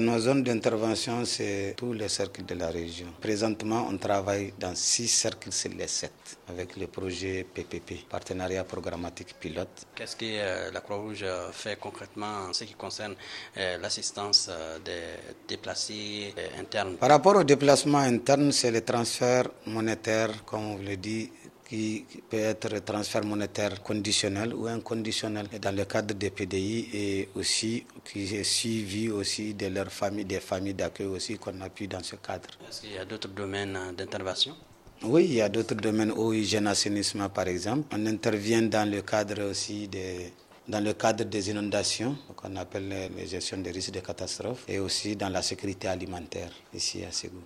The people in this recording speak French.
Nos zones d'intervention, c'est tous les cercles de la région. Présentement, on travaille dans six cercles sur les sept avec le projet PPP, Partenariat Programmatique Pilote. Qu'est-ce que euh, la Croix-Rouge fait concrètement en ce qui concerne euh, l'assistance euh, des déplacés internes? Par rapport au déplacement interne, c'est le transfert monétaire, comme on le dit, qui peut être transfert monétaire conditionnel ou inconditionnel dans le cadre des PDI et aussi qui est suivi aussi de leurs familles, des familles d'accueil aussi qu'on appuie dans ce cadre. Est-ce qu'il y a d'autres domaines d'intervention? Oui, il y a d'autres domaines, eau, hygiène, assainissement par exemple. On intervient dans le cadre aussi des, dans le cadre des inondations, qu'on appelle les gestions des risques de catastrophes, et aussi dans la sécurité alimentaire ici à Ségou.